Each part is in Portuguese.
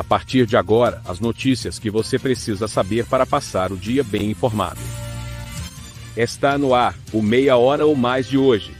A partir de agora, as notícias que você precisa saber para passar o dia bem informado. Está no ar, o Meia Hora ou Mais de hoje.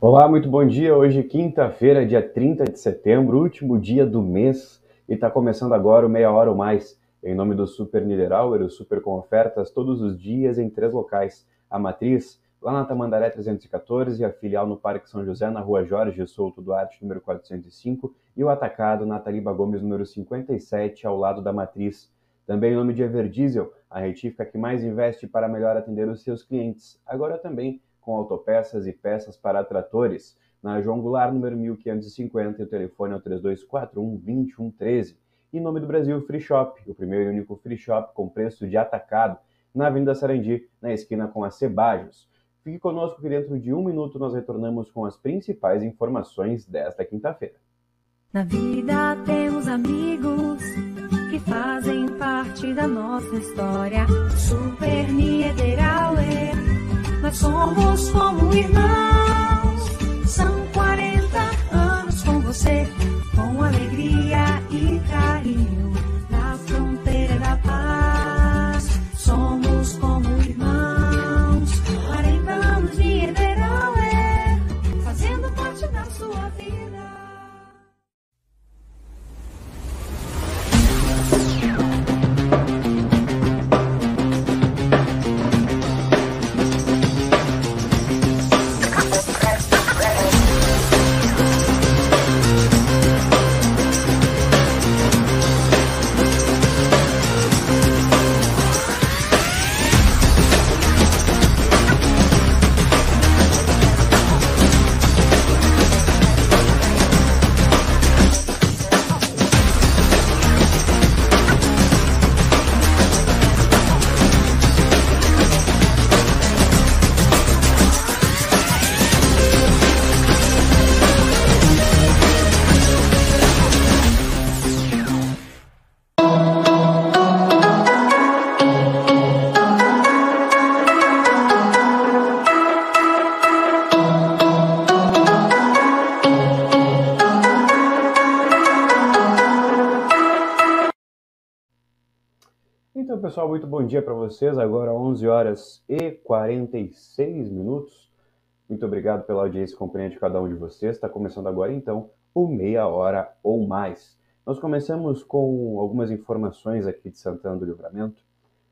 Olá, muito bom dia. Hoje, quinta-feira, dia 30 de setembro, último dia do mês, e está começando agora o Meia Hora ou Mais, em nome do Super Niederauer, o Super com ofertas todos os dias em três locais. A Matriz, lá na Tamandaré 314, a filial no Parque São José, na rua Jorge Souto Duarte, número 405, e o Atacado na Taliba Gomes, número 57, ao lado da Matriz. Também em nome de Everdiesel, a retífica que mais investe para melhor atender os seus clientes. Agora também com autopeças e peças para tratores. Na João Goulart, número 1550, e o telefone é o 3241-2113. Em nome do Brasil Free Shop, o primeiro e único free shop com preço de atacado, na Avenida Sarandi, na esquina com a Cebajos. Fique conosco que dentro de um minuto nós retornamos com as principais informações desta quinta-feira. Na vida temos amigos que fazem parte da nossa história. Super Niederauer, nós somos como irmãos. São 40 anos com você, com alegria pessoal, muito bom dia para vocês. Agora 11 horas e 46 minutos. Muito obrigado pela audiência e companhia de cada um de vocês. Está começando agora, então, o Meia Hora ou Mais. Nós começamos com algumas informações aqui de Santana do Livramento,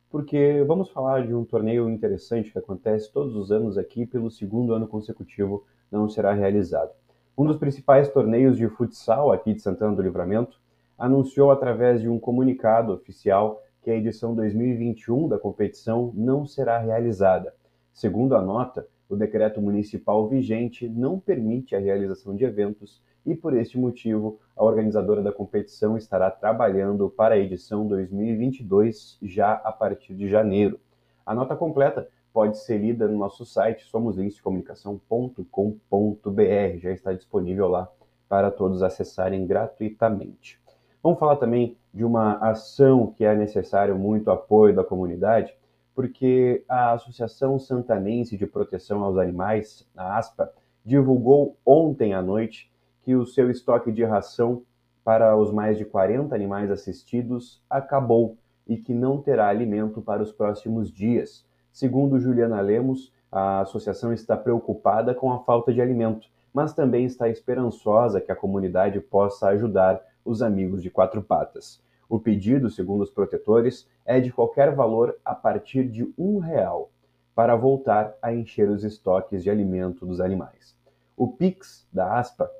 porque vamos falar de um torneio interessante que acontece todos os anos aqui, pelo segundo ano consecutivo não será realizado. Um dos principais torneios de futsal aqui de Santana do Livramento anunciou através de um comunicado oficial que a edição 2021 da competição não será realizada. Segundo a nota, o decreto municipal vigente não permite a realização de eventos e, por este motivo, a organizadora da competição estará trabalhando para a edição 2022 já a partir de janeiro. A nota completa pode ser lida no nosso site somoslincecomunicação.com.br, já está disponível lá para todos acessarem gratuitamente. Vamos falar também de uma ação que é necessário muito apoio da comunidade, porque a Associação Santanense de Proteção aos Animais, a ASPA, divulgou ontem à noite que o seu estoque de ração para os mais de 40 animais assistidos acabou e que não terá alimento para os próximos dias. Segundo Juliana Lemos, a associação está preocupada com a falta de alimento, mas também está esperançosa que a comunidade possa ajudar os amigos de quatro patas. O pedido, segundo os protetores, é de qualquer valor a partir de um real para voltar a encher os estoques de alimento dos animais. O Pix da ASPA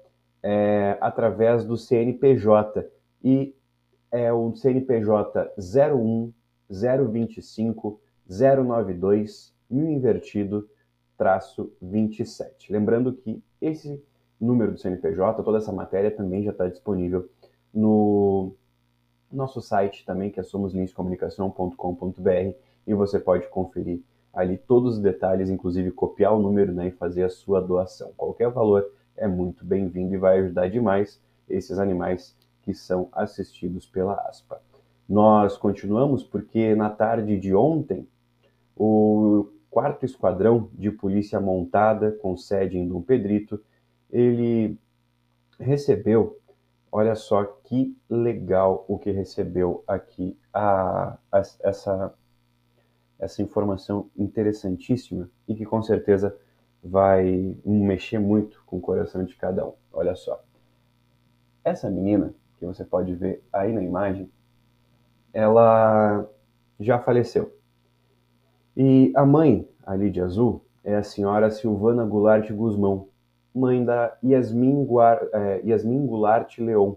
é através do CNPJ e é o CNPJ 01 025 092 mil invertido traço 27. Lembrando que esse número do CNPJ, toda essa matéria também já está disponível no nosso site também, que é somoslinscomunicação.com.br, e você pode conferir ali todos os detalhes, inclusive copiar o número né, e fazer a sua doação. Qualquer valor é muito bem-vindo e vai ajudar demais esses animais que são assistidos pela ASPA. Nós continuamos porque na tarde de ontem, o quarto esquadrão de polícia montada com sede em Dom Pedrito, ele recebeu Olha só que legal o que recebeu aqui a, a, essa, essa informação interessantíssima e que com certeza vai mexer muito com o coração de cada um. Olha só. Essa menina, que você pode ver aí na imagem, ela já faleceu. E a mãe ali de azul é a senhora Silvana Goulart Guzmão, mãe da Yasmin, Guar, é, Yasmin Goulart Leon,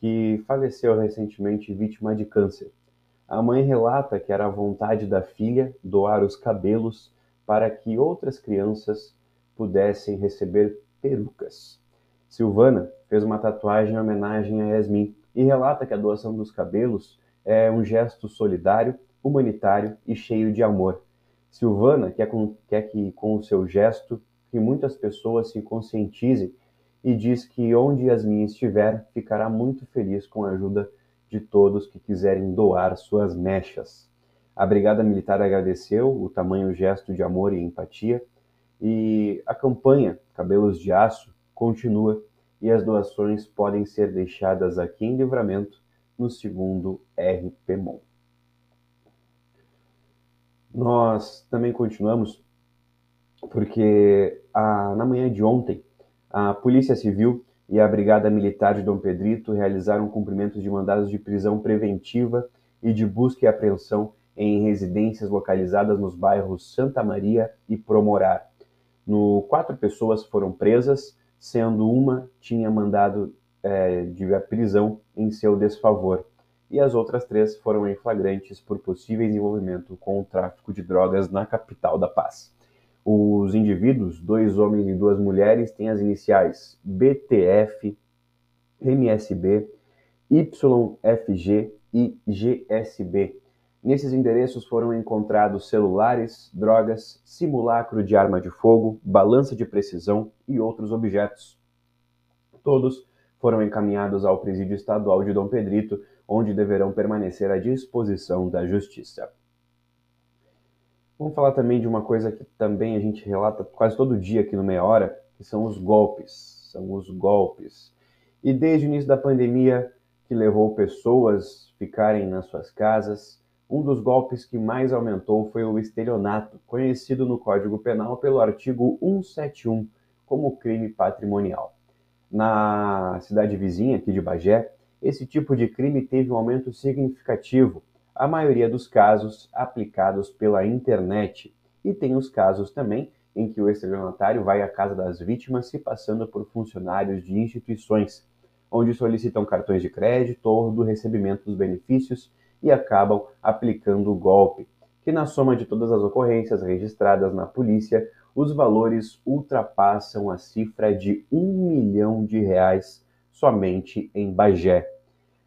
que faleceu recentemente vítima de câncer. A mãe relata que era a vontade da filha doar os cabelos para que outras crianças pudessem receber perucas. Silvana fez uma tatuagem em homenagem a Yasmin e relata que a doação dos cabelos é um gesto solidário, humanitário e cheio de amor. Silvana quer, com, quer que, com o seu gesto, que muitas pessoas se conscientizem e diz que onde Yasmin estiver, ficará muito feliz com a ajuda de todos que quiserem doar suas mechas. A Brigada Militar agradeceu o tamanho gesto de amor e empatia e a campanha Cabelos de Aço continua e as doações podem ser deixadas aqui em Livramento no segundo RPMON. Nós também continuamos porque a, na manhã de ontem a Polícia Civil e a Brigada Militar de Dom Pedrito realizaram cumprimentos de mandados de prisão preventiva e de busca e apreensão em residências localizadas nos bairros Santa Maria e Promorar. No, quatro pessoas foram presas, sendo uma tinha mandado é, de prisão em seu desfavor, e as outras três foram em flagrantes por possível envolvimento com o tráfico de drogas na capital da paz. Os indivíduos, dois homens e duas mulheres, têm as iniciais BTF, MSB, YFG e GSB. Nesses endereços foram encontrados celulares, drogas, simulacro de arma de fogo, balança de precisão e outros objetos. Todos foram encaminhados ao Presídio Estadual de Dom Pedrito, onde deverão permanecer à disposição da Justiça. Vamos falar também de uma coisa que também a gente relata quase todo dia aqui no Meia Hora, que são os golpes. São os golpes. E desde o início da pandemia, que levou pessoas ficarem nas suas casas, um dos golpes que mais aumentou foi o estelionato, conhecido no Código Penal pelo artigo 171 como crime patrimonial. Na cidade vizinha aqui de Bagé, esse tipo de crime teve um aumento significativo, a maioria dos casos aplicados pela internet. E tem os casos também em que o estelionatário vai à casa das vítimas se passando por funcionários de instituições, onde solicitam cartões de crédito ou do recebimento dos benefícios e acabam aplicando o golpe, que na soma de todas as ocorrências registradas na polícia, os valores ultrapassam a cifra de um milhão de reais somente em Bagé.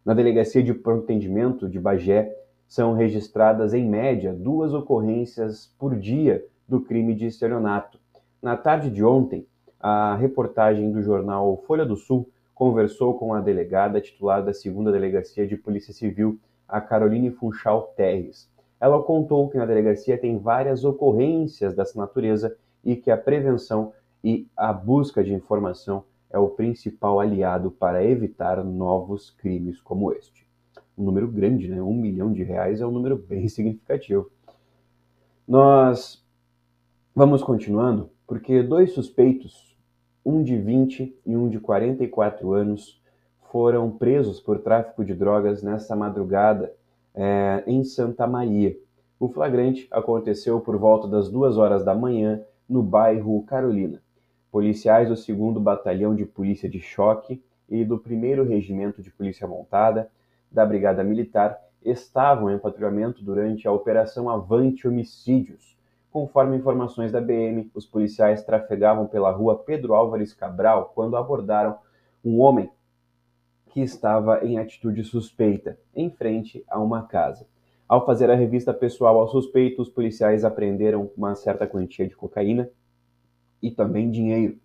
Na Delegacia de Pronto Atendimento de Bagé, são registradas em média duas ocorrências por dia do crime de estelionato. Na tarde de ontem, a reportagem do jornal Folha do Sul conversou com a delegada titular da segunda Delegacia de Polícia Civil, a Caroline Funchal Terres. Ela contou que na delegacia tem várias ocorrências dessa natureza e que a prevenção e a busca de informação é o principal aliado para evitar novos crimes como este. Um número grande, né? Um milhão de reais é um número bem significativo. Nós vamos continuando, porque dois suspeitos, um de 20 e um de 44 anos, foram presos por tráfico de drogas nesta madrugada é, em Santa Maria. O flagrante aconteceu por volta das duas horas da manhã no bairro Carolina. Policiais do 2 Batalhão de Polícia de Choque e do 1 Regimento de Polícia Montada da Brigada Militar estavam em patrulhamento durante a Operação Avante Homicídios. Conforme informações da BM, os policiais trafegavam pela rua Pedro Álvares Cabral quando abordaram um homem que estava em atitude suspeita, em frente a uma casa. Ao fazer a revista pessoal ao suspeito, os policiais apreenderam uma certa quantia de cocaína e também dinheiro.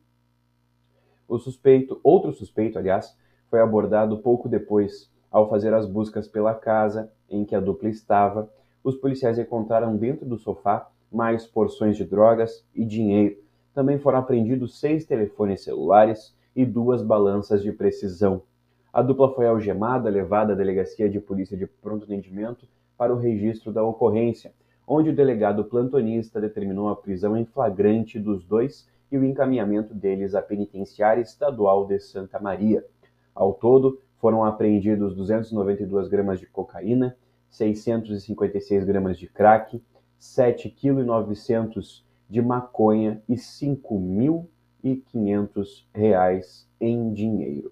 O suspeito, outro suspeito, aliás, foi abordado pouco depois. Ao fazer as buscas pela casa em que a dupla estava, os policiais encontraram dentro do sofá mais porções de drogas e dinheiro. Também foram apreendidos seis telefones celulares e duas balanças de precisão. A dupla foi algemada, levada à delegacia de polícia de pronto atendimento para o registro da ocorrência, onde o delegado plantonista determinou a prisão em flagrante dos dois e o encaminhamento deles à penitenciária estadual de Santa Maria. Ao todo, foram apreendidos 292 gramas de cocaína, 656 gramas de crack, 7,9 kg de maconha e R$ 5.500 em dinheiro.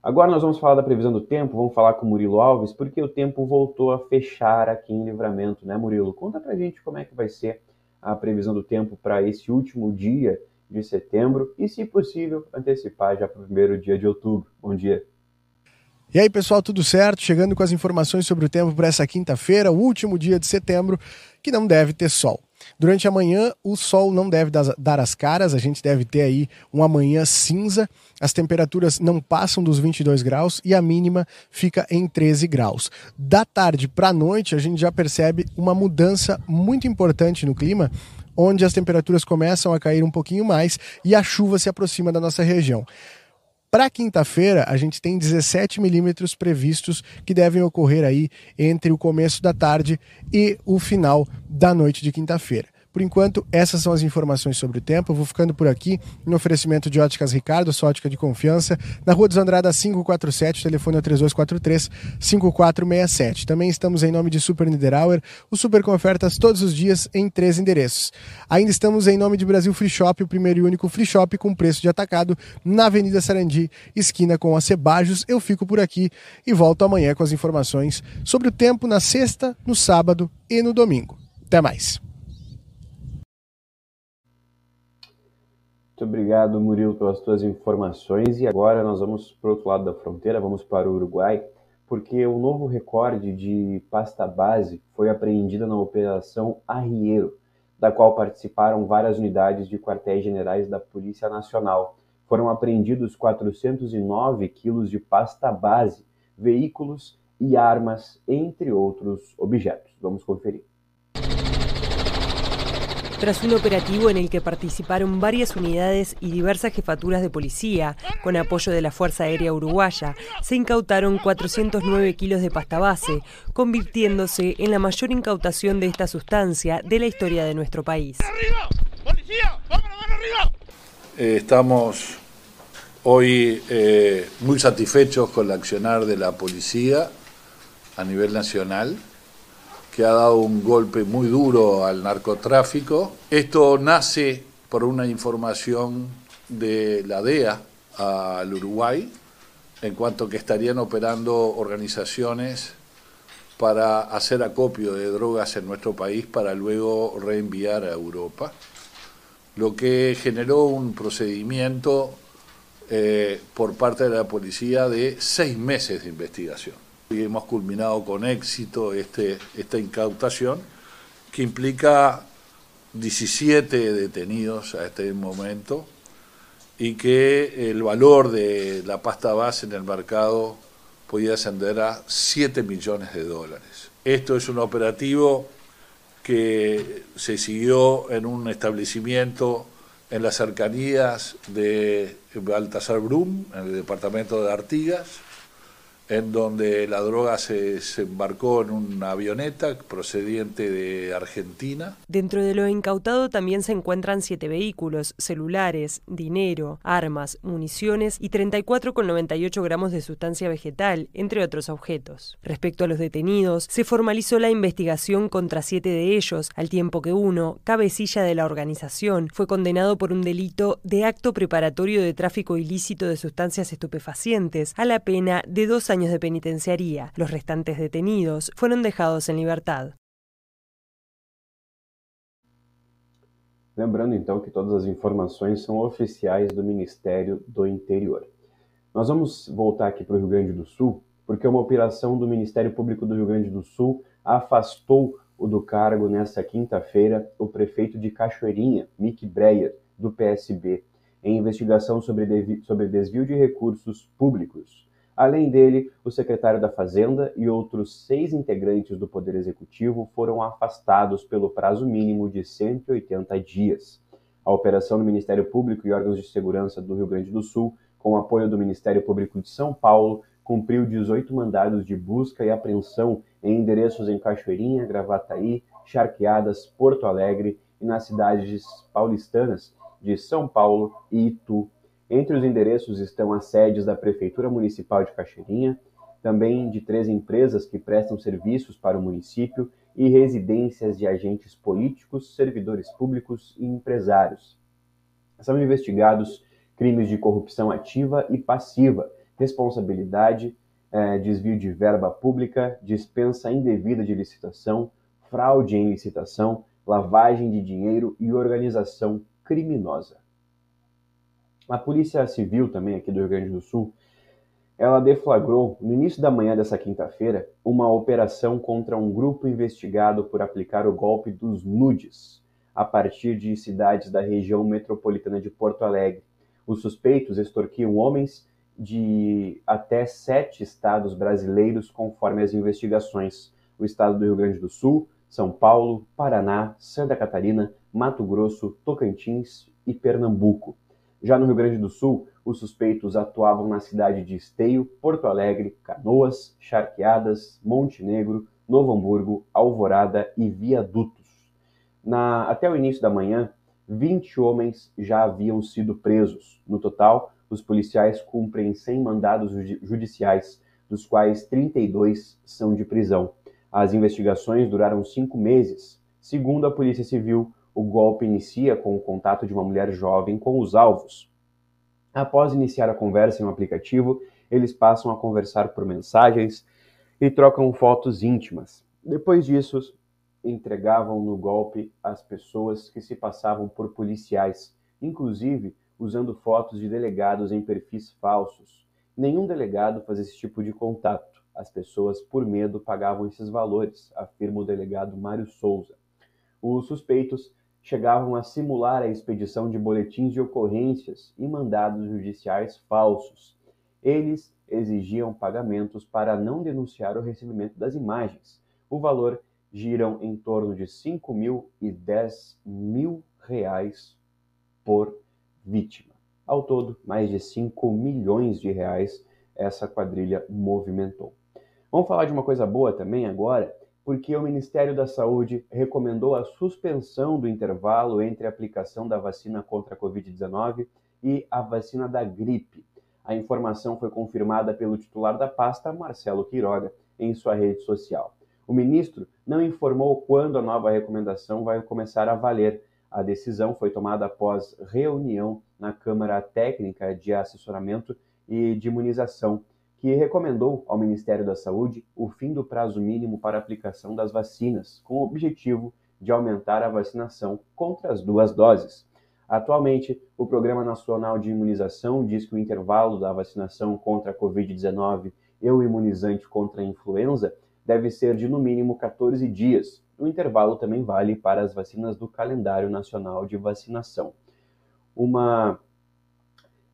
Agora nós vamos falar da previsão do tempo, vamos falar com o Murilo Alves, porque o tempo voltou a fechar aqui em Livramento, né, Murilo? Conta pra gente como é que vai ser a previsão do tempo para esse último dia de setembro e, se possível, antecipar já para o primeiro dia de outubro. Bom dia. E aí, pessoal, tudo certo? Chegando com as informações sobre o tempo para essa quinta-feira, o último dia de setembro, que não deve ter sol. Durante a manhã, o sol não deve dar as caras, a gente deve ter aí uma manhã cinza, as temperaturas não passam dos 22 graus e a mínima fica em 13 graus. Da tarde para a noite, a gente já percebe uma mudança muito importante no clima, onde as temperaturas começam a cair um pouquinho mais e a chuva se aproxima da nossa região. Para quinta-feira, a gente tem 17 milímetros previstos que devem ocorrer aí entre o começo da tarde e o final da noite de quinta-feira. Por enquanto, essas são as informações sobre o tempo. Eu vou ficando por aqui no oferecimento de Óticas Ricardo, sua ótica de confiança, na Rua dos Andradas 547, telefone é 3243-5467. Também estamos em nome de Super Niederauer, o super com ofertas todos os dias em três endereços. Ainda estamos em nome de Brasil Free Shop, o primeiro e único free shop com preço de atacado na Avenida Sarandi, esquina com a Cebajos. Eu fico por aqui e volto amanhã com as informações sobre o tempo na sexta, no sábado e no domingo. Até mais. Muito obrigado, Murilo, pelas tuas informações. E agora nós vamos para o outro lado da fronteira, vamos para o Uruguai, porque o novo recorde de pasta base foi apreendido na Operação Arrieiro, da qual participaram várias unidades de quartéis generais da Polícia Nacional. Foram apreendidos 409 quilos de pasta base, veículos e armas, entre outros objetos. Vamos conferir. Tras un operativo en el que participaron varias unidades y diversas jefaturas de policía, con apoyo de la Fuerza Aérea Uruguaya, se incautaron 409 kilos de pasta base, convirtiéndose en la mayor incautación de esta sustancia de la historia de nuestro país. ¡Arriba! ¡Policía! ¡Vámonos, arriba! Eh, estamos hoy eh, muy satisfechos con el accionar de la policía a nivel nacional que ha dado un golpe muy duro al narcotráfico. Esto nace por una información de la DEA al Uruguay, en cuanto que estarían operando organizaciones para hacer acopio de drogas en nuestro país para luego reenviar a Europa, lo que generó un procedimiento eh, por parte de la policía de seis meses de investigación. Y hemos culminado con éxito este, esta incautación que implica 17 detenidos a este momento y que el valor de la pasta base en el mercado podía ascender a 7 millones de dólares. Esto es un operativo que se siguió en un establecimiento en las cercanías de Baltasar Brum, en el departamento de Artigas, en donde la droga se, embarcó en una avioneta procediente de Argentina. Dentro de lo incautado también se encuentran siete vehículos, celulares, dinero, armas, municiones y 34,98 gramos de sustancia vegetal, entre otros objetos. Respecto a los detenidos, se formalizó la investigación contra siete de ellos, al tiempo que uno, cabecilla de la organización, fue condenado por un delito de acto preparatorio de tráfico ilícito de sustancias estupefacientes a la pena de dos años de penitenciaría. Los restantes detenidos fueron dejados en libertad. Lembrando então que todas as informações são oficiais do Ministério do Interior. Nós vamos voltar aqui para o Rio Grande do Sul, porque uma operação do Ministério Público do Rio Grande do Sul afastou o do cargo nesta quinta-feira o prefeito de Cachoeirinha, Mick Breyer, do PSB, em investigação sobre, sobre desvio de recursos públicos. Além dele, o secretário da Fazenda e outros seis integrantes do Poder Executivo foram afastados pelo prazo mínimo de 180 dias. A operação do Ministério Público e órgãos de segurança do Rio Grande do Sul, com apoio do Ministério Público de São Paulo, cumpriu 18 mandados de busca e apreensão em endereços em Cachoeirinha, Gravataí, Charqueadas, Porto Alegre e nas cidades paulistanas de São Paulo e Itu. Entre os endereços estão as sedes da Prefeitura Municipal de Cachoeirinha, também de três empresas que prestam serviços para o município e residências de agentes políticos, servidores públicos e empresários. São investigados crimes de corrupção ativa e passiva, responsabilidade, eh, desvio de verba pública, dispensa indevida de licitação, fraude em licitação, lavagem de dinheiro e organização criminosa. A Polícia Civil, também aqui do Rio Grande do Sul, ela deflagrou, no início da manhã dessa quinta-feira, uma operação contra um grupo investigado por aplicar o golpe dos nudes a partir de cidades da região metropolitana de Porto Alegre. Os suspeitos extorquiam homens de até sete estados brasileiros, conforme as investigações: o estado do Rio Grande do Sul, São Paulo, Paraná, Santa Catarina, Mato Grosso, Tocantins e Pernambuco. Já no Rio Grande do Sul, os suspeitos atuavam na cidade de Esteio, Porto Alegre, Canoas, Charqueadas, Montenegro, Novo Hamburgo, Alvorada e Viadutos. Na, até o início da manhã, 20 homens já haviam sido presos. No total, os policiais cumprem 100 mandados judiciais, dos quais 32 são de prisão. As investigações duraram cinco meses. Segundo a Polícia Civil, o golpe inicia com o contato de uma mulher jovem com os alvos. Após iniciar a conversa em um aplicativo, eles passam a conversar por mensagens e trocam fotos íntimas. Depois disso, entregavam no golpe as pessoas que se passavam por policiais, inclusive usando fotos de delegados em perfis falsos. Nenhum delegado faz esse tipo de contato. As pessoas, por medo, pagavam esses valores, afirma o delegado Mário Souza. Os suspeitos chegavam a simular a expedição de boletins de ocorrências e mandados judiciais falsos. Eles exigiam pagamentos para não denunciar o recebimento das imagens. O valor giram em torno de 5 mil e 10 mil reais por vítima. Ao todo, mais de 5 milhões de reais essa quadrilha movimentou. Vamos falar de uma coisa boa também agora, porque o Ministério da Saúde recomendou a suspensão do intervalo entre a aplicação da vacina contra a Covid-19 e a vacina da gripe. A informação foi confirmada pelo titular da pasta, Marcelo Quiroga, em sua rede social. O ministro não informou quando a nova recomendação vai começar a valer. A decisão foi tomada após reunião na Câmara Técnica de Assessoramento e de Imunização que recomendou ao Ministério da Saúde o fim do prazo mínimo para aplicação das vacinas, com o objetivo de aumentar a vacinação contra as duas doses. Atualmente, o Programa Nacional de Imunização diz que o intervalo da vacinação contra a Covid-19 e o imunizante contra a influenza deve ser de no mínimo 14 dias. O intervalo também vale para as vacinas do calendário nacional de vacinação. Uma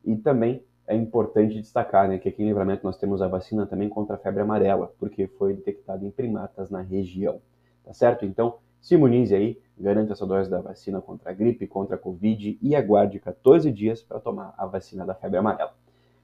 e também é importante destacar né, que aqui em Livramento nós temos a vacina também contra a febre amarela, porque foi detectada em primatas na região. Tá certo? Então, se imunize aí, garanta essa dose da vacina contra a gripe, contra a Covid e aguarde 14 dias para tomar a vacina da febre amarela.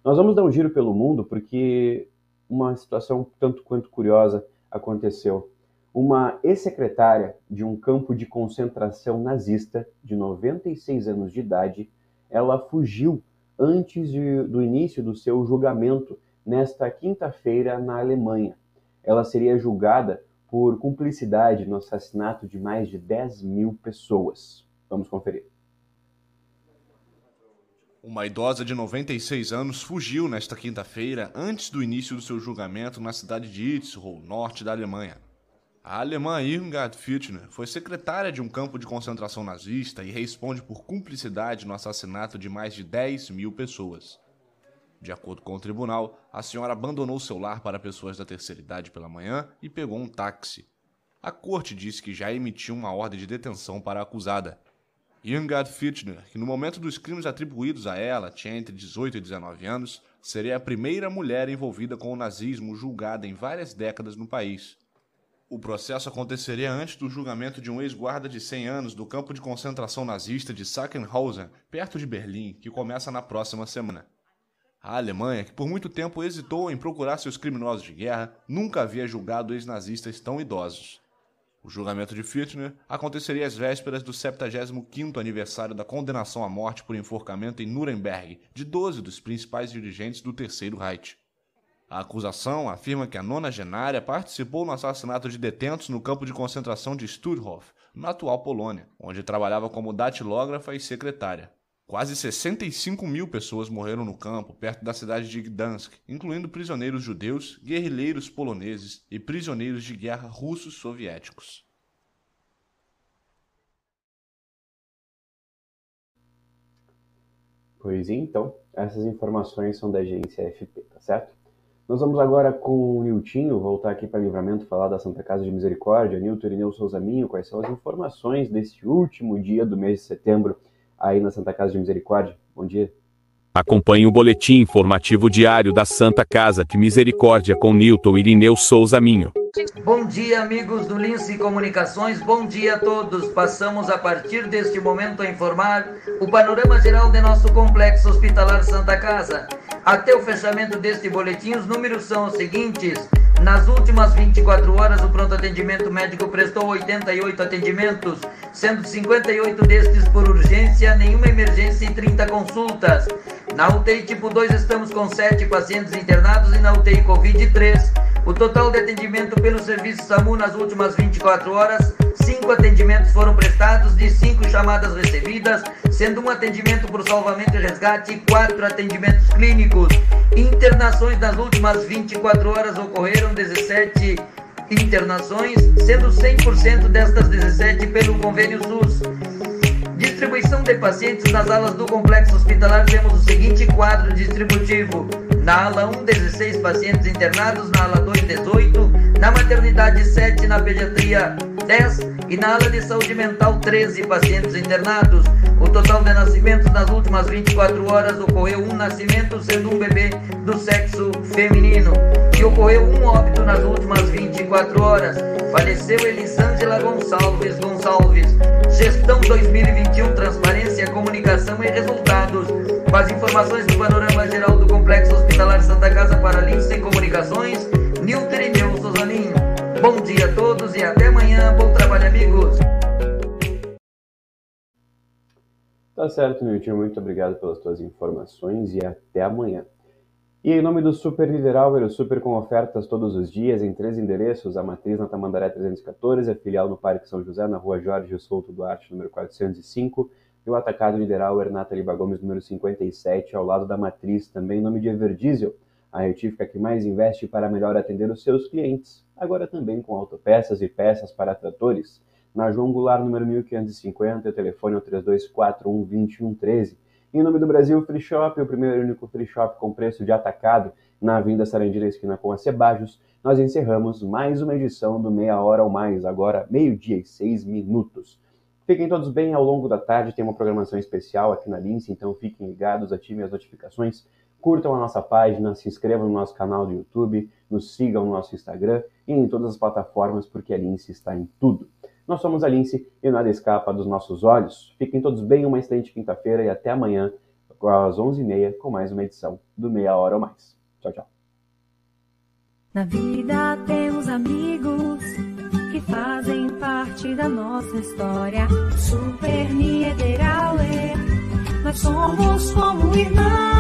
Nós vamos dar um giro pelo mundo porque uma situação tanto quanto curiosa aconteceu. Uma ex-secretária de um campo de concentração nazista de 96 anos de idade, ela fugiu antes de, do início do seu julgamento nesta quinta-feira na Alemanha. Ela seria julgada por cumplicidade no assassinato de mais de 10 mil pessoas. Vamos conferir. Uma idosa de 96 anos fugiu nesta quinta-feira antes do início do seu julgamento na cidade de Itzhol, norte da Alemanha. A alemã Irmgard Fichtner foi secretária de um campo de concentração nazista e responde por cumplicidade no assassinato de mais de 10 mil pessoas. De acordo com o tribunal, a senhora abandonou seu lar para pessoas da terceira idade pela manhã e pegou um táxi. A corte disse que já emitiu uma ordem de detenção para a acusada. Irmgard Fichtner, que no momento dos crimes atribuídos a ela tinha entre 18 e 19 anos, seria a primeira mulher envolvida com o nazismo julgada em várias décadas no país. O processo aconteceria antes do julgamento de um ex-guarda de 100 anos do campo de concentração nazista de Sachsenhausen, perto de Berlim, que começa na próxima semana. A Alemanha, que por muito tempo hesitou em procurar seus criminosos de guerra, nunca havia julgado ex-nazistas tão idosos. O julgamento de Fitchner aconteceria às vésperas do 75º aniversário da condenação à morte por enforcamento em Nuremberg de 12 dos principais dirigentes do Terceiro Reich. A acusação afirma que a nonagenária participou no assassinato de detentos no campo de concentração de Stutthof, na atual Polônia, onde trabalhava como datilógrafa e secretária. Quase 65 mil pessoas morreram no campo, perto da cidade de Gdansk, incluindo prisioneiros judeus, guerrilheiros poloneses e prisioneiros de guerra russos soviéticos. Pois então, essas informações são da agência FP, tá certo? Nós vamos agora com o Niltinho, voltar aqui para Livramento, falar da Santa Casa de Misericórdia. Nilton Irineu Souza Minho, quais são as informações desse último dia do mês de setembro aí na Santa Casa de Misericórdia. Bom dia. Acompanhe o boletim informativo diário da Santa Casa de Misericórdia com Nilton Irineu Souza Minho. Bom dia, amigos do Lince Comunicações. Bom dia a todos. Passamos a partir deste momento a informar o panorama geral de nosso complexo hospitalar Santa Casa. Até o fechamento deste boletim, os números são os seguintes: nas últimas 24 horas, o pronto atendimento médico prestou 88 atendimentos, sendo 58 destes por urgência, nenhuma emergência e 30 consultas. Na UTI tipo 2 estamos com 7 pacientes internados e na UTI Covid 3. O total de atendimento pelo serviço SAMU nas últimas 24 horas, 5 atendimentos foram prestados de 5 chamadas recebidas, sendo um atendimento por salvamento e resgate e 4 atendimentos clínicos. Internações nas últimas 24 horas ocorreram 17 internações, sendo 100% destas 17 pelo convênio SUS. Distribuição de pacientes nas alas do complexo hospitalar temos o seguinte quadro distributivo. Na ala 1, 16 pacientes internados, na ala 2, 18, na maternidade 7, na pediatria 10 e na ala de saúde mental 13 pacientes internados. O total de nascimentos nas últimas 24 horas ocorreu um nascimento, sendo um bebê do sexo feminino. E ocorreu um óbito nas últimas 24 horas. Faleceu Elisângela Gonçalves Gonçalves. Gestão 2021, transparência, comunicação e resultados. Com as informações certo, Nilton. Muito obrigado pelas tuas informações e até amanhã. E em nome do Super Líder o super com ofertas todos os dias em três endereços, a matriz na Tamandaré 314, a filial no Parque São José, na rua Jorge Souto Duarte, número 405, e o atacado Líder Auer na Taliba Gomes, número 57, ao lado da matriz, também em nome de Everdiesel, a retífica que mais investe para melhor atender os seus clientes, agora também com autopeças e peças para tratores, na João Goulart, número 1550, o telefone é o 3241 2113, em nome do Brasil Free Shop, o primeiro e único free shop com preço de atacado na Avenida Sarandira, esquina com a Cebajos, nós encerramos mais uma edição do Meia Hora ou Mais, agora meio-dia e seis minutos. Fiquem todos bem ao longo da tarde, tem uma programação especial aqui na Lince, então fiquem ligados, ativem as notificações, curtam a nossa página, se inscrevam no nosso canal do YouTube, nos sigam no nosso Instagram e em todas as plataformas, porque a Lince está em tudo. Nós somos a Lince e nada escapa dos nossos olhos. Fiquem todos bem, uma excelente quinta-feira e até amanhã, às 11h30, com mais uma edição do Meia Hora ou Mais. Tchau, tchau. Na vida temos amigos que fazem parte da nossa história. Super Niederauer, nós somos como irmãos.